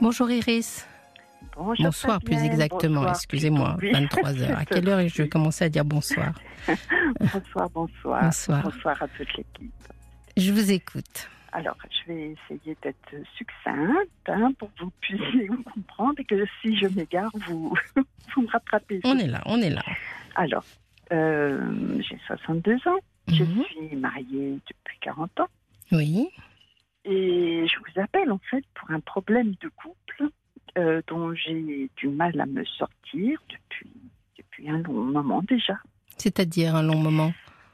Bonjour Iris. Bonjour, bonsoir plus exactement, Bonsoir, excusez-moi, plutôt, oui. 23h. À quelle heure je vais commencer à dire bonsoir bonsoir, bonsoir. Bonsoir. Bonsoir à toute l'équipe. Je vous écoute. Alors, je vais essayer d'être succincte hein, pour que vous puissiez vous comprendre et que si je m'égare, vous, vous me rattrapez. On est là, on est là. Alors, euh, j'ai 62 ans. Je Mhm. suis mariée depuis 40 ans. Oui. Et je vous appelle en fait pour un problème de couple euh, dont j'ai du mal à me sortir depuis, depuis un long moment déjà. C'est-à-dire un long moment.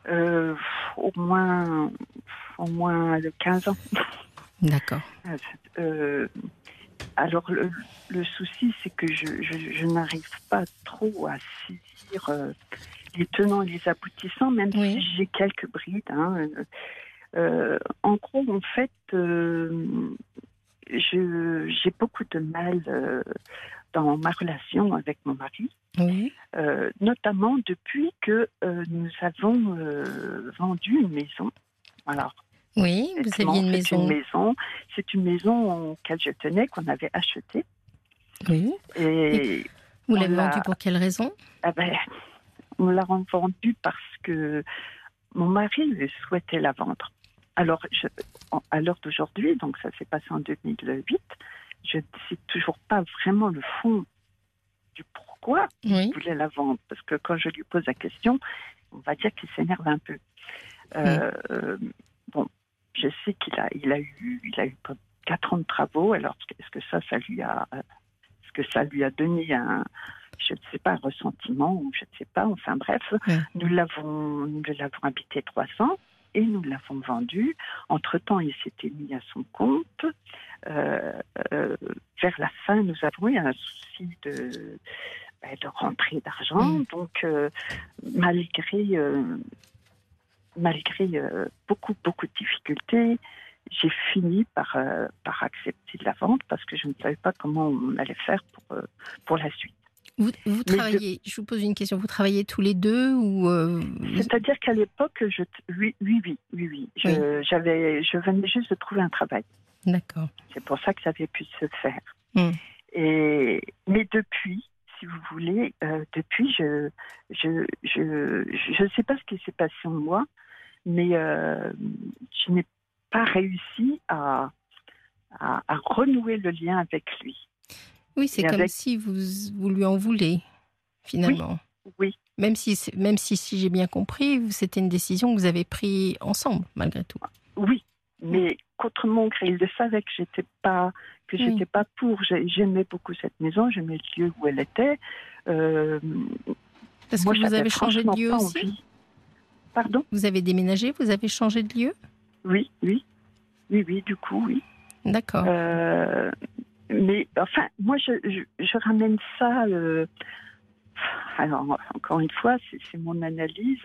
Euh, au moins au moins de 15 ans. D'accord. Euh, alors le, le souci c'est que je, je, je n'arrive pas trop à saisir les tenants et les aboutissants, même Oui. si j'ai quelques brides. hein. Euh, en gros, en fait, euh, j'ai beaucoup de mal euh, dans ma relation avec mon mari. Oui. Notamment depuis que nous avons vendu une maison. Alors, Oui, vous aviez une maison. une maison, c'est une maison auquel je tenais, qu'on avait achetée. Oui. Et Vous l'avez l'a- vendue pour quelle raison? Ah ben, on l'a vendue parce que mon mari souhaitait la vendre. Alors, je- à l'heure d'aujourd'hui, donc ça s'est passé en 2008, je ne sais toujours pas vraiment le fond du pourquoi Oui. il voulait la vendre. Parce que quand je lui pose la question, on va dire qu'il s'énerve un peu. Euh, euh, bon, je sais qu'il a, il a eu, il a eu quatre ans de travaux. Alors, est-ce que ça, ça lui a, est-ce que ça lui a donné un, je ne sais pas, un ressentiment ou je ne sais pas. Enfin bref, nous l'avons, nous l'avons habité trois ans et nous l'avons vendu. Entre temps, il s'était mis à son compte. Euh, euh, vers la fin, nous avons eu un souci de, ben, de rentrée d'argent. Mm. Donc, euh, malgré, malgré beaucoup, beaucoup de difficultés, j'ai fini par, par accepter de la vente parce que je ne savais pas comment on allait faire pour, pour la suite. Vous, travaillez, je vous pose une question, vous travaillez tous les deux ou euh, C'est-à-dire qu'à l'époque, je, oui, oui, oui, oui, oui. Je, j'avais, je venais juste de trouver un travail. D'accord. C'est pour ça que ça avait pu se faire. Mm. Et, mais depuis, si vous voulez, euh, depuis, je je, je, je sais pas ce qui s'est passé en moi, mais euh, je n'ai pas réussi à, à, à renouer le lien avec lui. Oui, c'est comme avec- si vous, vous lui en voulez, finalement. Oui, Même si, même si, si j'ai bien compris, c'était une décision que vous avez prise ensemble, malgré tout. oui, mais gré, il le savait que j'étais pas que Oui. j'étais pas pour. J'ai- J'aimais beaucoup cette maison, j'aimais le lieu où elle était. Euh, Parce moi, que vous avez changé de lieu aussi envie. Pardon? Vous avez déménagé, vous avez changé de lieu? Oui, oui, oui, oui. Du coup, oui. D'accord. Euh, mais enfin, moi, je, je, je ramène ça. euh, alors, encore une fois, c'est mon analyse.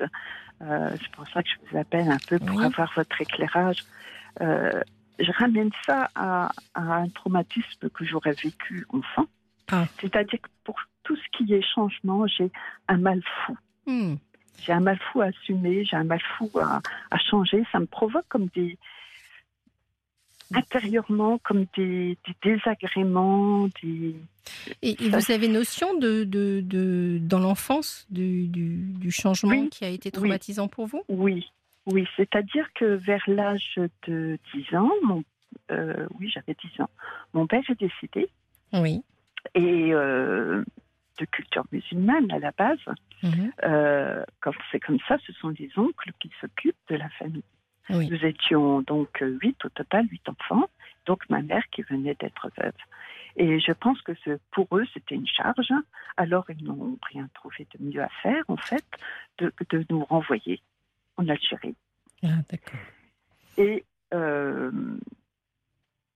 Euh, c'est pour ça que je vous appelle un peu pour Oui. avoir votre éclairage. Euh, je ramène ça à, à un traumatisme que j'aurais vécu enfant. Ah. C'est-à-dire que pour tout ce qui est changement, j'ai un mal fou. Hmm. J'ai un mal fou à assumer, j'ai un mal fou à, à changer. Ça me provoque comme des. Intérieurement, comme des, des désagréments, des. Et, vous avez notion de, de, de- dans l'enfance du, du, du changement Oui, qui a été oui. traumatisant pour vous? Oui, oui. C'est-à-dire que vers l'âge de 10 ans, mon, euh, oui, j'avais 10 ans, mon père est décédé Oui. et euh, de culture musulmane à la base. Euh, quand c'est comme ça, ce sont les oncles qui s'occupent de la famille. Oui. Nous étions donc huit au total, huit enfants, donc ma mère qui venait d'être veuve. Et je pense que pour eux, c'était une charge. Alors, ils n'ont rien trouvé de mieux à faire, en fait, de, de nous renvoyer en Algérie. Ah, d'accord. Et euh,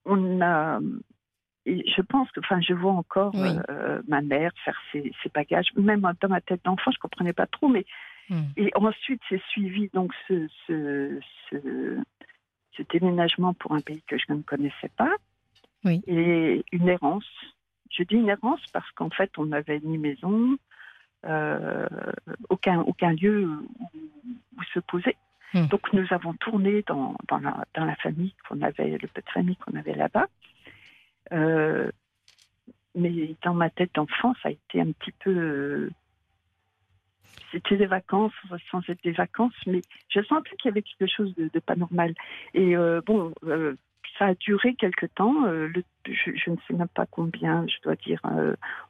on a. et je pense que, enfin, je vois encore Oui. euh, ma mère faire ses, ses bagages, même dans ma tête d'enfant, je comprenais pas trop, mais Hmm. et ensuite, c'est suivi donc ce, ce, ce, ce déménagement pour un pays que je ne connaissais pas. Oui. Et une errance. Je dis une errance parce qu'en fait, on n'avait ni maison, euh, aucun, aucun lieu où, où se poser. Hmm. Donc, nous avons tourné dans, dans, la, dans la famille qu'on avait, le peu de famille qu'on avait là-bas. Euh, mais dans ma tête d'enfant, ça a été un petit peu. C'était des vacances sans être des vacances, mais je sentais qu'il y avait quelque chose de, pas normal. Et bon, ça a duré quelque temps. Le, je, ne sais même pas combien, je dois dire.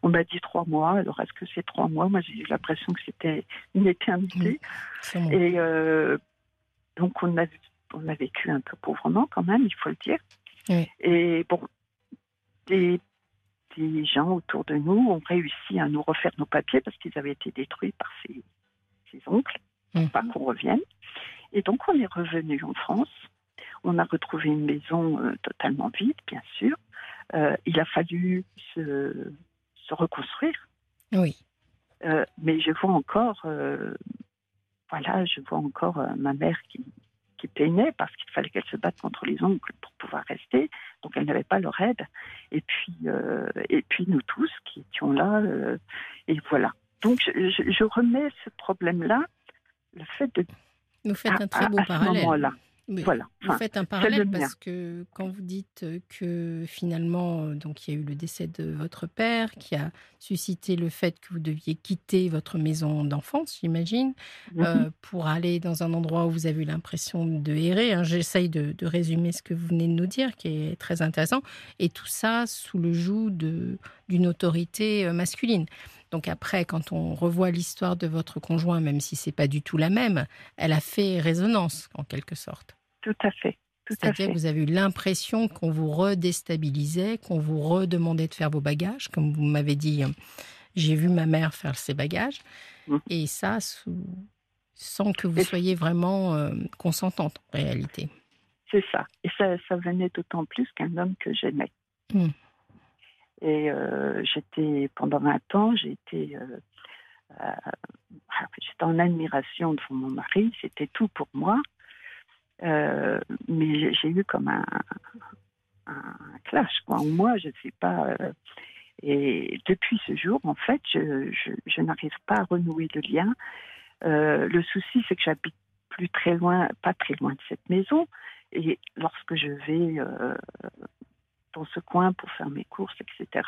on m'a dit trois mois. Alors, est-ce que c'est trois mois? Moi, j'ai eu l'impression que c'était une éternité. Et donc, on a, on a vécu un peu pauvrement quand même, il faut le dire. Et bon, des, des, gens autour de nous ont réussi à nous refaire nos papiers parce qu'ils avaient été détruits par ses, oncles, mmh. pas qu'on revienne. Et donc on est revenu en France. On a retrouvé une maison euh, totalement vide, bien sûr. Euh, il a fallu se, se reconstruire. Oui. Euh, mais je vois encore, voilà, je vois encore ma mère qui, qui peinait parce qu'il fallait qu'elle se batte contre les oncles pour pouvoir rester. Donc elle n'avait pas leur aide. Et puis, euh, et puis nous tous qui étions là. Euh, et voilà. Donc je, remets ce problème-là, le fait de. Vous faites un très beau parallèle voilà. Vous faites un parallèle parce que quand vous dites que finalement, donc il y a eu le décès de votre père qui a suscité le fait que vous deviez quitter votre maison d'enfance, j'imagine, mhm. euh, pour aller dans un endroit où vous avez eu l'impression de errer. Hein. J'essaye de, résumer ce que vous venez de nous dire, qui est très intéressant, et tout ça sous le joug d'une autorité euh, masculine. Donc après, quand on revoit l'histoire de votre conjoint, même si c'est pas du tout la même, elle a fait résonance en quelque sorte. Tout à fait. C'est-à-dire que vous avez eu l'impression qu'on vous redéstabilisait, qu'on vous redemandait de faire vos bagages, comme vous m'avez dit. J'ai vu ma mère faire ses bagages, mmh. et ça sans que vous soyez vraiment euh, consentante en réalité. C'est ça. Et ça, ça venait d'autant plus qu'un homme que j'aimais. Mmh. Et euh, j'étais, pendant 20 ans, j'étais euh, euh, en admiration devant mon mari, c'était tout pour moi. mais j'ai eu comme un, clash. Quoi. Moi, je ne sais pas. et depuis ce jour, en fait, je n'arrive pas à renouer le lien. le souci, c'est que j'habite plus très loin, pas très loin de cette maison. Et lorsque je vais dans ce coin pour faire mes courses, etc.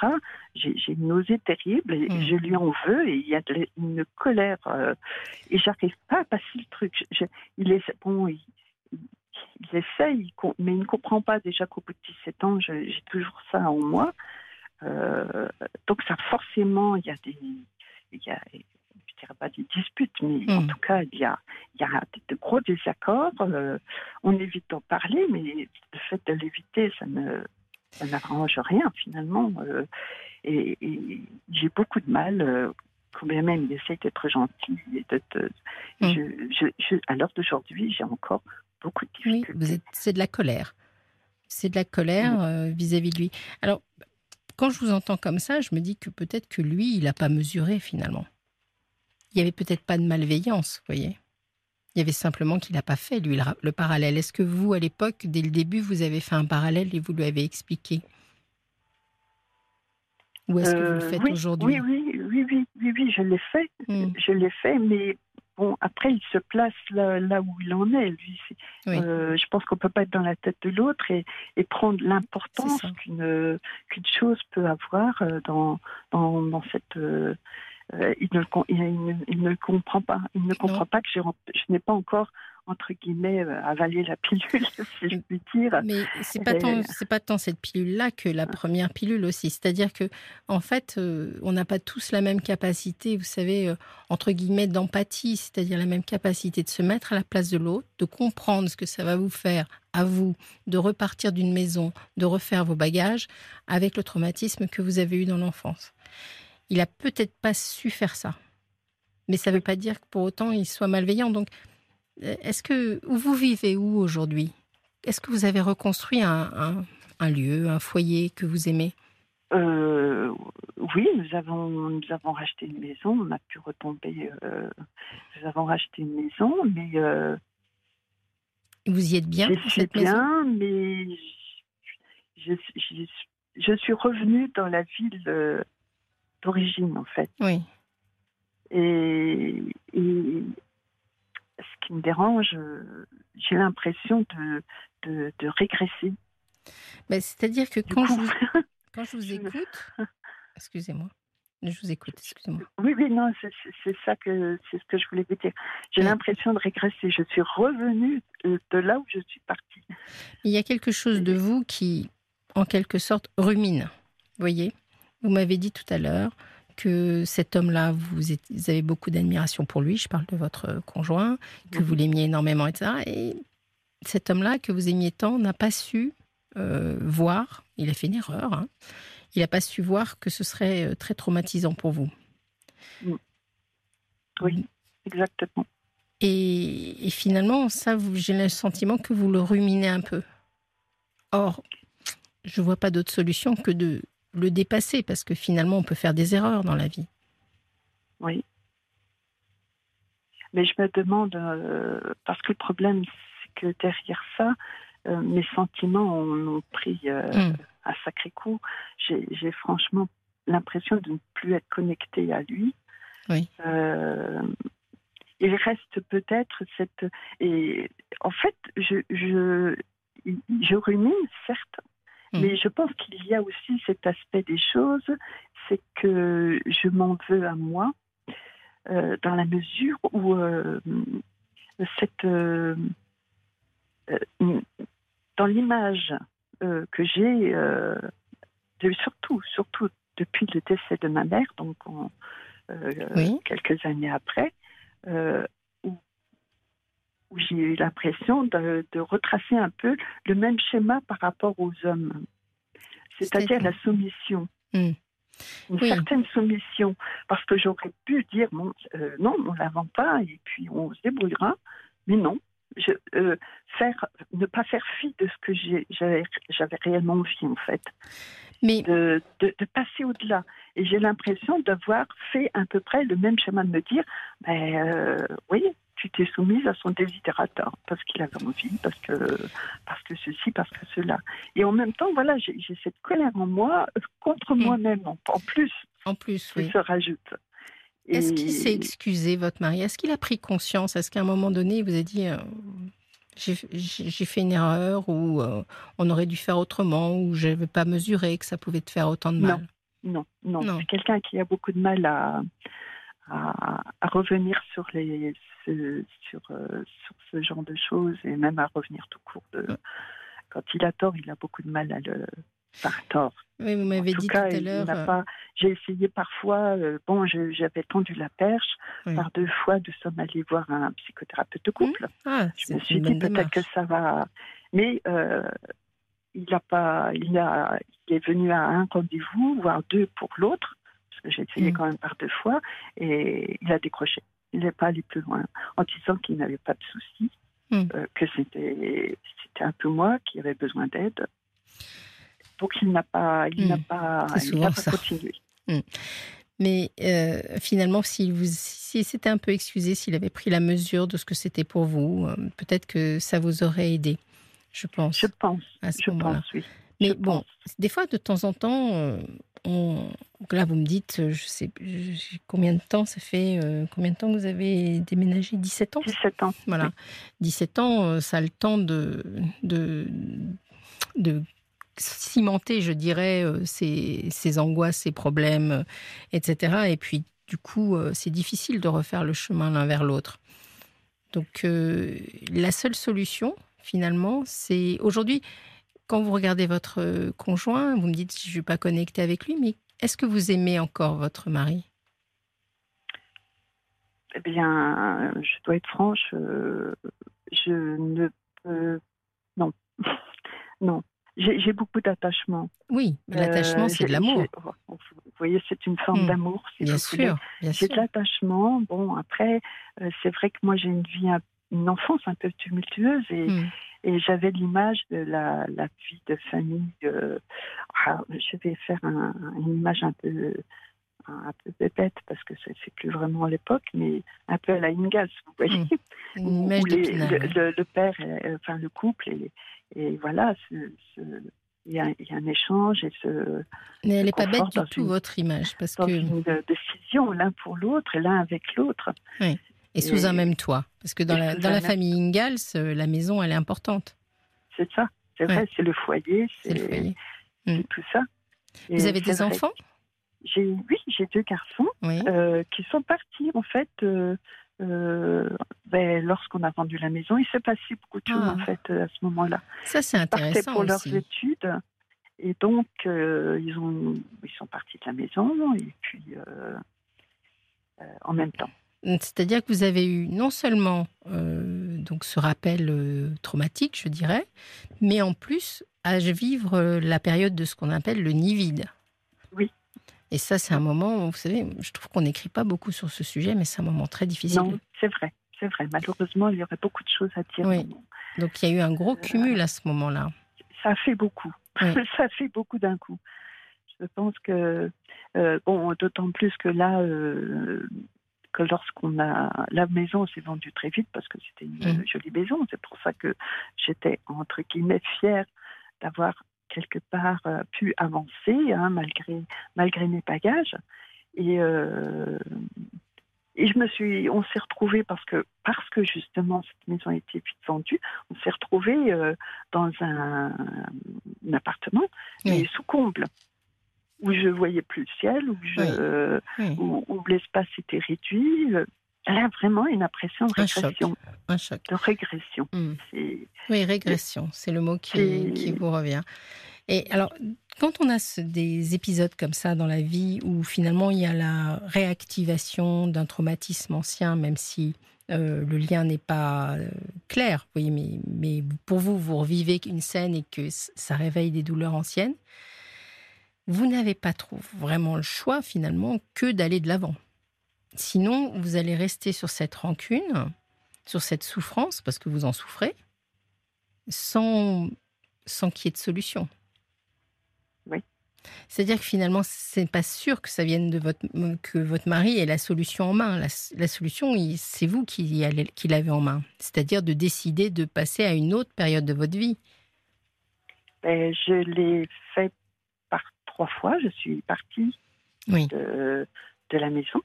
J'ai une nausée terrible et mmh. je lui en veux et il y a une colère euh, et j'arrive pas à passer le truc. il est bon, il, essaye, mais il ne comprend pas déjà qu'au bout de 17 ans, j'ai toujours ça en moi. Euh, donc ça forcément, il y a des, il y a, je dirais pas des disputes, mais en mmh. tout cas, il y a, il y a de gros désaccords. Euh, on évite d'en parler, mais le fait de l'éviter, ça ne ça n'arrange rien finalement. Euh, et, j'ai beaucoup de mal, euh, quand même il essaye d'être gentil. Et mm. à l'heure d'aujourd'hui, j'ai encore beaucoup de difficultés. Oui, c'est de la colère. C'est de la colère mm. euh, vis-à-vis de lui. Alors, quand je vous entends comme ça, je me dis que peut-être que lui, il n'a pas mesuré finalement. Il n'y avait peut-être pas de malveillance, vous voyez. Il y avait simplement qu'il n'a pas fait, lui, le, parallèle. Est-ce que vous, à l'époque, dès le début, vous avez fait un parallèle et vous lui avez expliqué? Ou est-ce que vous le euh, faites aujourd'hui? oui, oui, oui, oui, oui, oui, je l'ai fait. Hmm. Je l'ai fait, mais bon, après, il se place là, où il en est, lui. Euh, je pense qu'on ne peut pas être dans la tête de l'autre et, prendre l'importance qu'une chose peut avoir euh, dans, dans, dans cette euh, il, ne, il, ne, comprend pas. Il ne comprend pas que je, n'ai pas encore entre guillemets euh, avalé la pilule, si je puis dire. Mais c'est pas tant c'est pas tant cette pilule là que la première pilule aussi. C'est-à-dire que en fait, euh, on n'a pas tous la même capacité, vous savez, entre guillemets d'empathie, c'est-à-dire la même capacité de se mettre à la place de l'autre, de comprendre ce que ça va vous faire à vous de repartir d'une maison, de refaire vos bagages avec le traumatisme que vous avez eu dans l'enfance il a peut-être pas su faire ça. Mais ça ne veut pas dire que pour autant il soit malveillant. Donc, euh, est-ce que où vous vivez où aujourd'hui? Est-ce que vous avez reconstruit un, lieu, un foyer que vous aimez? Euh, Oui, nous avons nous avons racheté une maison. On a pu retomber. Euh, nous avons racheté une maison, mais vous y êtes bien Je suis bien, mais je, je, suis revenue dans la ville d'origine, en fait. Oui. Et, ce qui me dérange, j'ai l'impression de, de, régresser. Mais c'est-à-dire que quand je, vous, quand je vous écoute, Excusez-moi. Je vous écoute, excusez-moi. Oui, oui, non, c'est ça que c'est ce que je voulais vous dire. J'ai l'impression de régresser. Je suis revenue de là où je suis partie. Il y a quelque chose de vous qui, en quelque sorte, rumine. Vous voyez? Vous m'avez dit tout à l'heure que cet homme-là, vous, avez beaucoup d'admiration pour lui. Je parle de votre conjoint, que vous l'aimiez énormément, etc. Et cet homme-là, que vous aimiez tant, n'a pas su euh, voir. Il a fait une erreur. Hein, il n'a pas su voir que ce serait euh, très traumatisant pour vous. Oui, exactement. Et, finalement, ça, j'ai le sentiment que vous le ruminez un peu. Or, je ne vois pas d'autre solution que de le dépasser, parce que finalement, on peut faire des erreurs dans la vie. Oui. Mais je me demande, euh, parce que le problème, c'est que derrière ça, euh, mes sentiments ont, pris mm un sacré coup. J'ai franchement l'impression de ne plus être connectée à lui. Oui. Euh, il reste peut-être cette. Et en fait, je, je, je rumine, certes, hmm. mais je pense qu'il y a aussi cet aspect des choses, c'est que je m'en veux à moi, euh, dans la mesure où euh, cette. dans l'image euh, que j'ai, euh, surtout, surtout depuis le décès de ma mère, donc euh, quelques années après, où, j'ai eu l'impression de, retracer un peu le même schéma par rapport aux hommes, c'est-à-dire la soumission. Hmm. Une certaine soumission, parce que j'aurais pu dire non, on ne la vend pas et puis on se débrouillera, mais non, je, euh, faire, ne pas faire fi de ce que j'avais réellement envie, en fait. Mais... De, de, passer au-delà. Et j'ai l'impression d'avoir fait à peu près le même schéma de me dire, ben, euh, oui, soumise à son désidérateur parce qu'il avait envie, parce que, parce que ceci, parce que cela. Et en même temps, voilà, j'ai cette colère en moi contre hmm. moi-même, en, plus. En plus, qui se rajoute. Est-ce qu'il s'est excusé, votre mari? Est-ce qu'il a pris conscience? Est-ce qu'à un moment donné, il vous a dit euh, j'ai fait une erreur ou euh, on aurait dû faire autrement ou je n'avais pas mesuré que ça pouvait te faire autant de mal? Non, non, non. C'est quelqu'un qui a beaucoup de mal à, à, revenir sur, les, ce, sur, euh, sur ce genre de choses et même à revenir tout court. De, quand il a tort, il a beaucoup de mal à le, par tort. Oui, vous m'avez dit tout à l'heure. Euh, j'ai essayé parfois, euh, bon, j'avais tendu la perche, par deux fois, nous sommes allés voir un psychothérapeute de couple. Mmh. Ah, je me suis dit peut-être que ça va. Mais euh, il, a pas, il, a, il est venu à un rendez-vous, voire deux pour l'autre, j'ai essayé mmh. quand même par deux fois, et il a décroché. Il n'est pas allé plus loin, en disant qu'il n'avait pas de soucis, mmh. que c'était un peu moi qui avait besoin d'aide. Donc il n'a pas, il n'a hmm. pas, continué. Hmm. Mais euh, finalement, s'il vous, s'était un peu excusé, s'il avait pris la mesure de ce que c'était pour vous, euh, peut-être que ça vous aurait aidé. Je pense. Je pense. À ce moment-là. Oui. Mais bon, des fois, de temps en temps, euh, là, vous me dites, je sais combien de temps ça fait, combien de temps vous avez déménagé? 17 ans? 17 ans. Voilà. 17 ans, ça a le temps de, de, de cimenter, je dirais, ses, euh, angoisses, ses problèmes, euh, etc. Et puis, du coup, euh, c'est difficile de refaire le chemin l'un vers l'autre. Donc, la seule solution, finalement, c'est aujourd'hui, quand vous regardez votre conjoint, vous me dites, je ne suis pas connectée avec lui, mais est-ce que vous aimez encore votre mari? Eh bien, je dois être franche, je ne peux. Non. non. J'ai beaucoup d'attachement. Oui, l'attachement, c'est de l'amour. Vous voyez, c'est une forme hmm. d'amour. bien sûr. J'ai de l'attachement. Bon, après, euh, c'est vrai que moi, j'ai une vie, une enfance un peu tumultueuse et, hmm. Et j'avais l'image de la, la, vie de famille. Ah, je vais faire une image un peu un peu bête parce que c'est plus vraiment l'époque, mais un peu à la Ingalls, vous voyez. Hmm. De le, le, père, enfin le couple et, et voilà, il y, a, un échange et ce. Mais elle n'est pas bête du tout, votre image. Parce dans que... une décision l'un pour l'autre et l'un avec l'autre. Oui. Et, sous un même toit. Parce que dans la, dans la famille Ingalls, euh, la maison, elle est importante. C'est ça. C'est vrai, c'est le foyer, c'est hmm. tout ça. Vous avez des enfants? J'ai, oui, j'ai deux garçons qui sont partis en fait. Ben, lorsqu'on a vendu la maison, il s'est passé beaucoup de choses ah. en fait à ce moment-là. Ça c'est intéressant. pour leurs études et donc ils ont ils sont partis de la maison et puis en même temps. C'est-à-dire que vous avez eu non seulement euh, donc ce rappel euh, traumatique, je dirais, mais en plus à vivre euh, la période de ce qu'on appelle le nid vide. Oui. Et ça, c'est un moment, vous savez, je trouve qu'on n'écrit pas beaucoup sur ce sujet, mais c'est un moment très difficile. Non, c'est vrai, c'est vrai. Malheureusement, il y aurait beaucoup de choses à dire. Oui. Donc il y a eu un gros cumul à ce moment-là. Ça fait beaucoup. ça fait beaucoup d'un coup. Je pense que, bon, d'autant plus que là, que lorsqu'on a la maison s'est vendue très vite parce que c'était une mmh. jolie maison. C'est pour ça que j'étais entre guillemets fière d'avoir quelque part euh, pu avancer hein, malgré malgré mes bagages. Et euh, et je me suis, on s'est retrouvés parce que parce que justement cette maison a été vite vendue, on s'est retrouvés euh, dans un, appartement mais sous comble où je voyais plus le ciel, où, je, où, l'espace était réduit. Elle a vraiment une impression de régression. Un choc. De régression. Hmm. Oui, régression, c'est le mot qui, qui, vous revient. Et alors, quand on a des épisodes comme ça dans la vie où finalement il y a la réactivation d'un traumatisme ancien, même si euh, le lien n'est pas euh, clair, oui, mais, mais pour vous, vous revivez une scène et que ça réveille des douleurs anciennes, vous n'avez pas trop vraiment le choix finalement que d'aller de l'avant. Sinon, vous allez rester sur cette rancune, sur cette souffrance, parce que vous en souffrez, sans, sans qu'il y ait de solution. Oui. C'est-à-dire que finalement, c'est pas sûr que ça vienne de votre que votre mari ait la solution en main. La, solution, c'est vous qui, qui l'avez en main. C'est-à-dire de décider de passer à une autre période de votre vie. Ben, je l'ai fait trois fois, je suis partie de, la maison.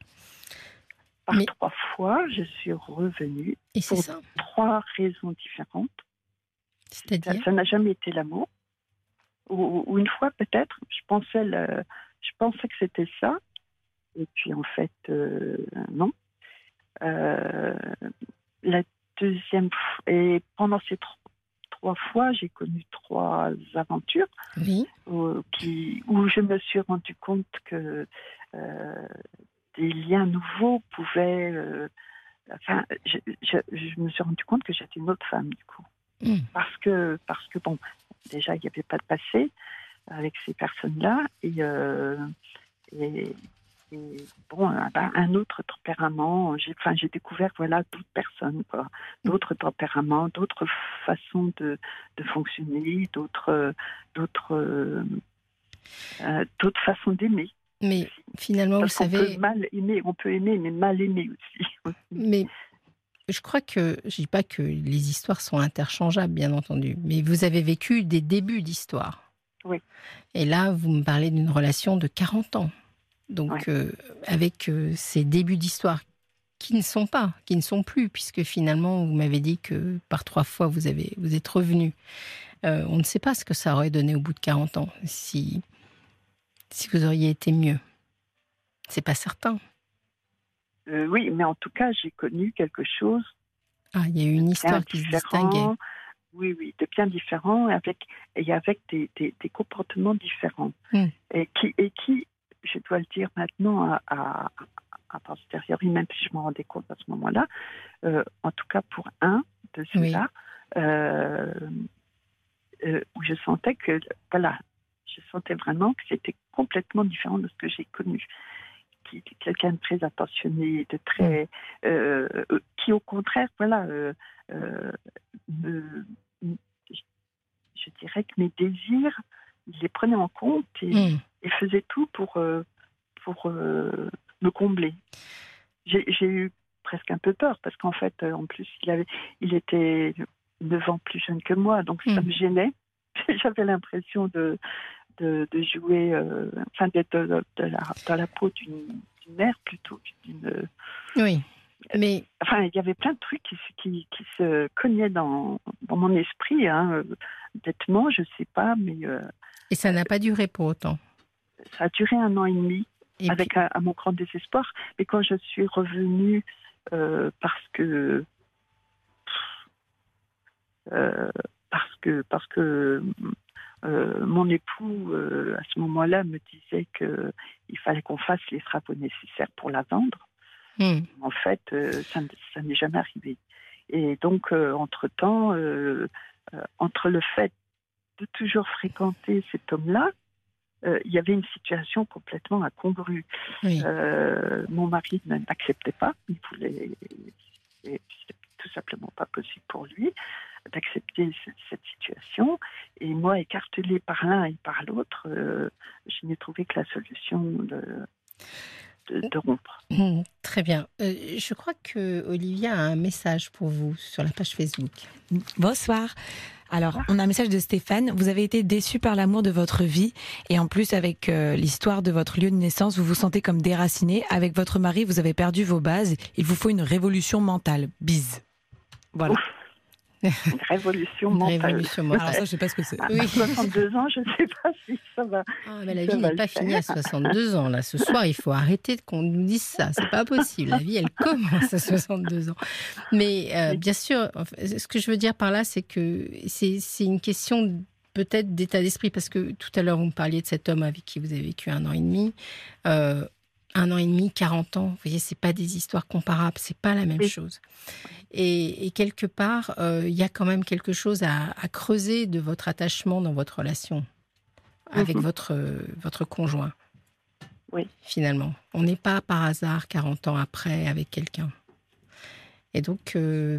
Par trois fois, je suis revenue. Et pour ça. trois raisons différentes. C'est-à-dire Ça n'a jamais été l'amour. Ou, une fois peut-être, je pensais, le, je pensais que c'était ça. Et puis en fait, euh, non. Euh, la deuxième et pendant ces trois trois fois, j'ai connu trois aventures où, qui, où je me suis rendu compte que euh, des liens nouveaux pouvaient. Euh, enfin, je, je, me suis rendu compte que j'étais une autre femme du coup, hmm. parce que parce que bon, déjà il n'y avait pas de passé avec ces personnes-là et, euh, et bon, un autre tempérament. J'ai, enfin, j'ai découvert voilà d'autres personnes, quoi, d'autres tempéraments, d'autres façons de, de fonctionner, d'autres, d'autres, euh, d'autres façons d'aimer. Mais finalement, vous savez, peut mal aimer, on peut aimer, mais mal aimer aussi. Mais je crois que je dis pas que les histoires sont interchangeables, bien entendu, mais vous avez vécu des débuts d'histoire. Oui. Et là, vous me parlez d'une relation de 40 ans. Donc, euh, avec euh, ces débuts d'histoire qui ne sont pas, qui ne sont plus, puisque finalement, vous m'avez dit que par trois fois, vous, avez, vous êtes revenu. Euh, on ne sait pas ce que ça aurait donné au bout de 40 ans, si, si vous auriez été mieux. C'est pas certain. oui, mais en tout cas, j'ai connu quelque chose. Ah, il y a eu une histoire qui se distinguait. Oui, oui, de bien différent, avec, et avec des, des, comportements différents. Hmm. Et, qui, et qui je dois le dire maintenant à, à, à posteriori, même si je m'en rendais compte à ce moment-là, euh, en tout cas pour un de ceux-là, euh, euh, où je sentais que, voilà, je sentais vraiment que c'était complètement différent de ce que j'ai connu. Qui, quelqu'un de très attentionné, de très, qui au contraire, voilà, me, je dirais que mes désirs, il les prenait en compte et, hmm et faisait tout pour, euh, pour euh, me combler. J'ai eu presque un peu peur parce qu'en fait, euh, en plus, il, avait, il était 9 ans plus jeune que moi, donc ça hmm. me gênait. J'avais l'impression de, de, jouer, enfin d'être dans la peau d'une mère plutôt. Oui. Mais... Enfin, il y avait plein de trucs qui, qui, qui se cognaient dans, dans mon esprit. Hein. Bêtement, je ne sais pas, mais. Et ça n'a pas duré pour autant ça a duré un an et demi. avec à, mon grand désespoir. Mais quand je suis revenue, euh, parce que euh, parce que parce que euh, mon époux à ce moment-là me disait que il fallait qu'on fasse les travaux nécessaires pour la vendre. Hmm. En fait, ça, ça n'est jamais arrivé. Et donc, entre temps, entre le fait de toujours fréquenter cet homme-là, euh, il y avait une situation complètement incongrue. Euh, mon mari n'acceptait pas, il voulait, c'était tout simplement pas possible pour lui d'accepter cette, situation. Et moi, écartelée par l'un et par l'autre, euh, je n'ai trouvé que la solution de, de, rompre. Mmh, très bien. je crois que Olivia a un message pour vous sur la page Facebook. Bonsoir. Alors, on a un message de Stéphane. Vous avez été déçu par l'amour de votre vie et en plus avec euh, l'histoire de votre lieu de naissance, vous vous sentez comme déraciné. Avec votre mari, vous avez perdu vos bases. Il vous faut une révolution mentale. Bise. Voilà. Une révolution mentale. Révolution mentale. Alors ça, je sais pas ce que c'est. À 62 ans, je ne sais pas si ça va. Ah, mais la vie n'est pas finie à 62 ans. Là, ce soir, il faut arrêter qu'on nous dise ça. C'est pas possible. La vie, elle commence à 62 ans. Mais euh, bien sûr, ce que je veux dire par là, c'est que c'est une question peut-être d'état d'esprit, parce que tout à l'heure, vous me parliez de cet homme avec qui vous avez vécu un an et demi. Euh, un an et demi, 40 ans. Vous voyez, c'est pas des histoires comparables, c'est pas la même chose. Et, quelque part, euh, il y a quand même quelque chose à, creuser de votre attachement dans votre relation avec mhm. votre, votre conjoint. Oui. Finalement, on n'est pas par hasard 40 ans après avec quelqu'un. Et donc, euh,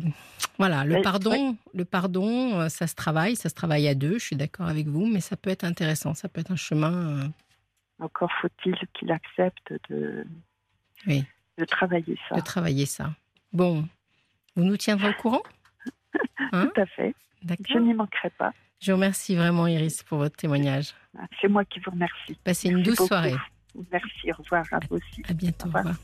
voilà, le pardon, le pardon, euh, ça se travaille, ça se travaille à deux. Je suis d'accord avec vous, mais ça peut être intéressant, ça peut être un chemin encore faut-il qu'il accepte de, de travailler ça. De travailler ça. Bon, vous nous tiendrez au courant hein Tout à fait. Je n'y manquerai pas. Je vous remercie vraiment, Iris, pour votre témoignage. C'est moi qui vous remercie. Passez une douce soirée. Merci, au revoir à vous aussi. À bientôt. Au revoir.